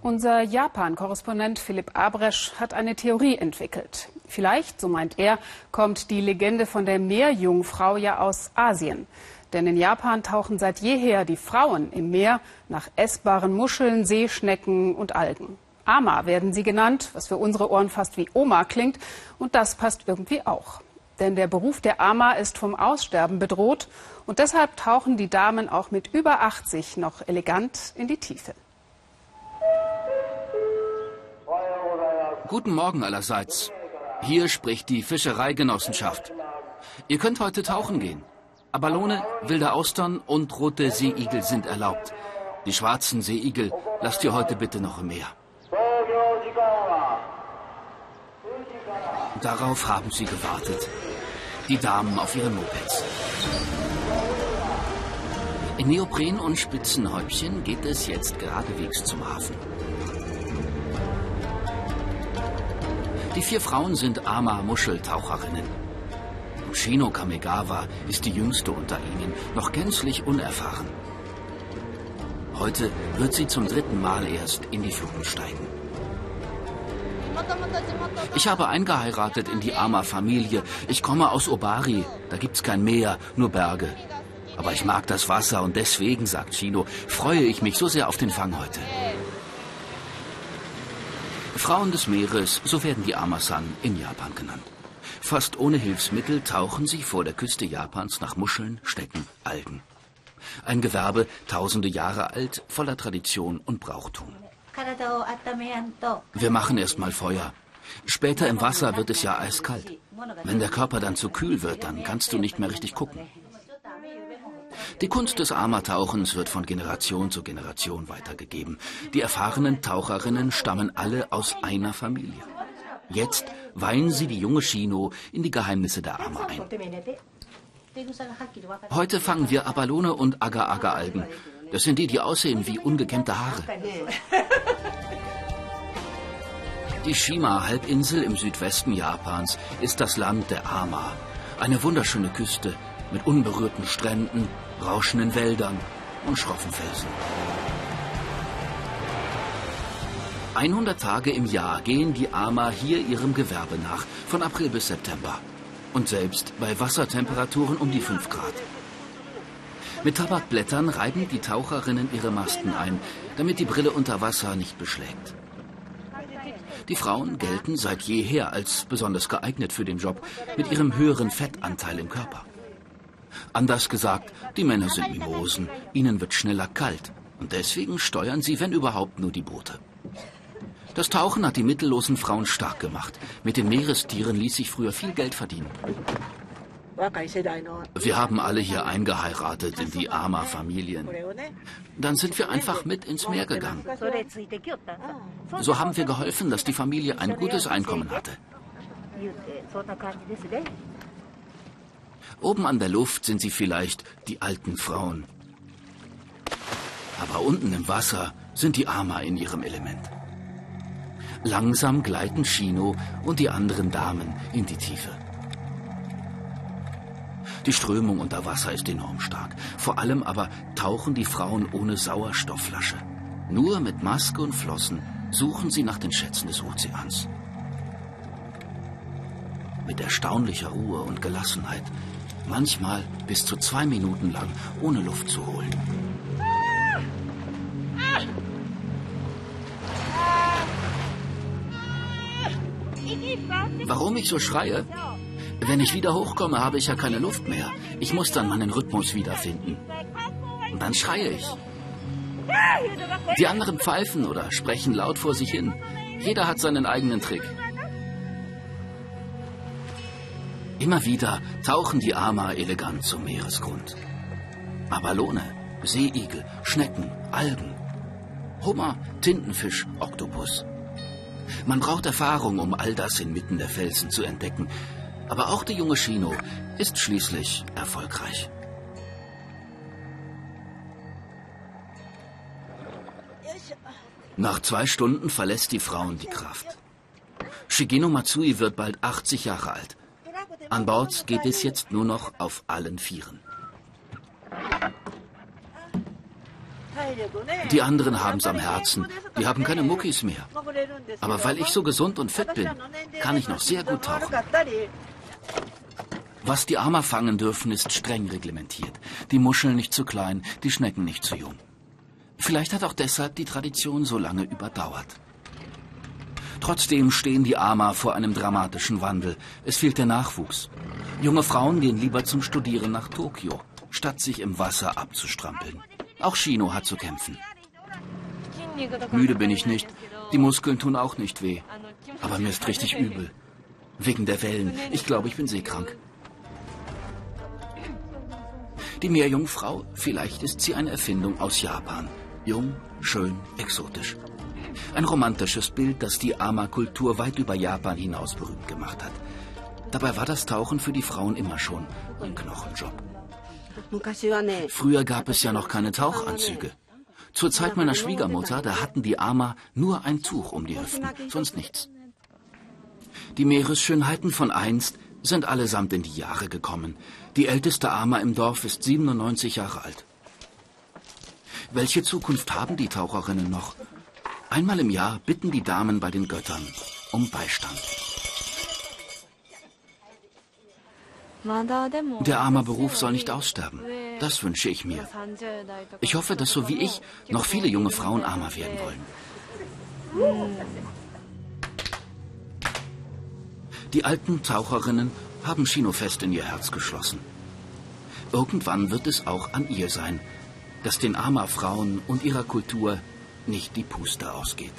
Unser Japan-Korrespondent Philipp Abresch hat eine Theorie entwickelt. Vielleicht, so meint er, kommt die Legende von der Meerjungfrau ja aus Asien. Denn in Japan tauchen seit jeher die Frauen im Meer nach essbaren Muscheln, Seeschnecken und Algen. Ama werden sie genannt, was für unsere Ohren fast wie Oma klingt. Und das passt irgendwie auch. Denn der Beruf der Ama ist vom Aussterben bedroht. Und deshalb tauchen die Damen auch mit über 80 noch elegant in die Tiefe. Guten Morgen allerseits. Hier spricht die Fischereigenossenschaft. Ihr könnt heute tauchen gehen. Abalone, wilde Austern und rote Seeigel sind erlaubt. Die schwarzen Seeigel lasst ihr heute bitte noch im Meer. Darauf haben sie gewartet. Die Damen auf ihren Mopeds. In Neopren und Spitzenhäubchen geht es jetzt geradewegs zum Hafen. Die vier Frauen sind Ama-Muscheltaucherinnen. Shino Kamegawa ist die jüngste unter ihnen, noch gänzlich unerfahren. Heute wird sie zum dritten Mal erst in die Fluten steigen. Ich habe eingeheiratet in die Ama-Familie. Ich komme aus Obari. Da gibt's kein Meer, nur Berge. Aber ich mag das Wasser und deswegen, sagt Shino, freue ich mich so sehr auf den Fang heute. Frauen des Meeres, so werden die Amasan in Japan genannt. Fast ohne Hilfsmittel tauchen sie vor der Küste Japans nach Muscheln, Stecken, Algen. Ein Gewerbe tausende Jahre alt, voller Tradition und Brauchtum. Wir machen erst mal Feuer. Später im Wasser wird es ja eiskalt. Wenn der Körper dann zu kühl wird, dann kannst du nicht mehr richtig gucken. Die Kunst des Amatauchens wird von Generation zu Generation weitergegeben. Die erfahrenen Taucherinnen stammen alle aus einer Familie. Jetzt weihen sie die junge Shino in die Geheimnisse der Ama ein. Heute fangen wir Abalone und Agar-Agar-Algen. Das sind die, die aussehen wie ungekämmte Haare. Die Shima-Halbinsel im Südwesten Japans ist das Land der Ama. Eine wunderschöne Küste mit unberührten Stränden, rauschenden Wäldern und schroffen Felsen. 100 Tage im Jahr gehen die Ama hier ihrem Gewerbe nach, von April bis September. Und selbst bei Wassertemperaturen um die 5 Grad. Mit Tabakblättern reiben die Taucherinnen ihre Masken ein, damit die Brille unter Wasser nicht beschlägt. Die Frauen gelten seit jeher als besonders geeignet für den Job, mit ihrem höheren Fettanteil im Körper. Anders gesagt, die Männer sind Mimosen, ihnen wird schneller kalt und deswegen steuern sie, wenn überhaupt, nur die Boote. Das Tauchen hat die mittellosen Frauen stark gemacht. Mit den Meerestieren ließ sich früher viel Geld verdienen. Wir haben alle hier eingeheiratet in die Ama-Familien. Dann sind wir einfach mit ins Meer gegangen. So haben wir geholfen, dass die Familie ein gutes Einkommen hatte. Oben an der Luft sind sie vielleicht die alten Frauen. Aber unten im Wasser sind die Ama in ihrem Element. Langsam gleiten Chino und die anderen Damen in die Tiefe. Die Strömung unter Wasser ist enorm stark. Vor allem aber tauchen die Frauen ohne Sauerstoffflasche. Nur mit Maske und Flossen suchen sie nach den Schätzen des Ozeans. Mit erstaunlicher Ruhe und Gelassenheit manchmal bis zu zwei Minuten lang ohne Luft zu holen. Warum ich so schreie? Wenn ich wieder hochkomme, habe ich ja keine Luft mehr. Ich muss dann meinen Rhythmus wiederfinden. Und dann schreie ich. Die anderen pfeifen oder sprechen laut vor sich hin. Jeder hat seinen eigenen Trick. Immer wieder tauchen die Ama elegant zum Meeresgrund. Abalone, Seeigel, Schnecken, Algen, Hummer, Tintenfisch, Oktopus. Man braucht Erfahrung, um all das inmitten der Felsen zu entdecken. Aber auch der junge Shino ist schließlich erfolgreich. Nach zwei Stunden verlässt die Frauen die Kraft. Shigeno Matsui wird bald 80 Jahre alt. An Bord geht es jetzt nur noch auf allen Vieren. Die anderen haben es am Herzen. Die haben keine Muckis mehr. Aber weil ich so gesund und fit bin, kann ich noch sehr gut tauchen. Was die Ama fangen dürfen, ist streng reglementiert. Die Muscheln nicht zu klein, die Schnecken nicht zu jung. Vielleicht hat auch deshalb die Tradition so lange überdauert. Trotzdem stehen die Ama vor einem dramatischen Wandel. Es fehlt der Nachwuchs. Junge Frauen gehen lieber zum Studieren nach Tokio, statt sich im Wasser abzustrampeln. Auch Shino hat zu kämpfen. Müde bin ich nicht. Die Muskeln tun auch nicht weh. Aber mir ist richtig übel. Wegen der Wellen. Ich glaube, ich bin seekrank. Die Meerjungfrau, vielleicht ist sie eine Erfindung aus Japan. Jung, schön, exotisch. Ein romantisches Bild, das die Ama-Kultur weit über Japan hinaus berühmt gemacht hat. Dabei war das Tauchen für die Frauen immer schon ein Knochenjob. Früher gab es ja noch keine Tauchanzüge. Zur Zeit meiner Schwiegermutter, da hatten die Ama nur ein Tuch um die Hüften, sonst nichts. Die Meeresschönheiten von einst sind allesamt in die Jahre gekommen. Die älteste Ama im Dorf ist 97 Jahre alt. Welche Zukunft haben die Taucherinnen noch? Einmal im Jahr bitten die Damen bei den Göttern um Beistand. Der arme Beruf soll nicht aussterben. Das wünsche ich mir. Ich hoffe, dass so wie ich noch viele junge Frauen armer werden wollen. Die alten Taucherinnen haben Chino fest in ihr Herz geschlossen. Irgendwann wird es auch an ihr sein, dass den Ama-Frauen und ihrer Kultur nicht die Puste ausgeht.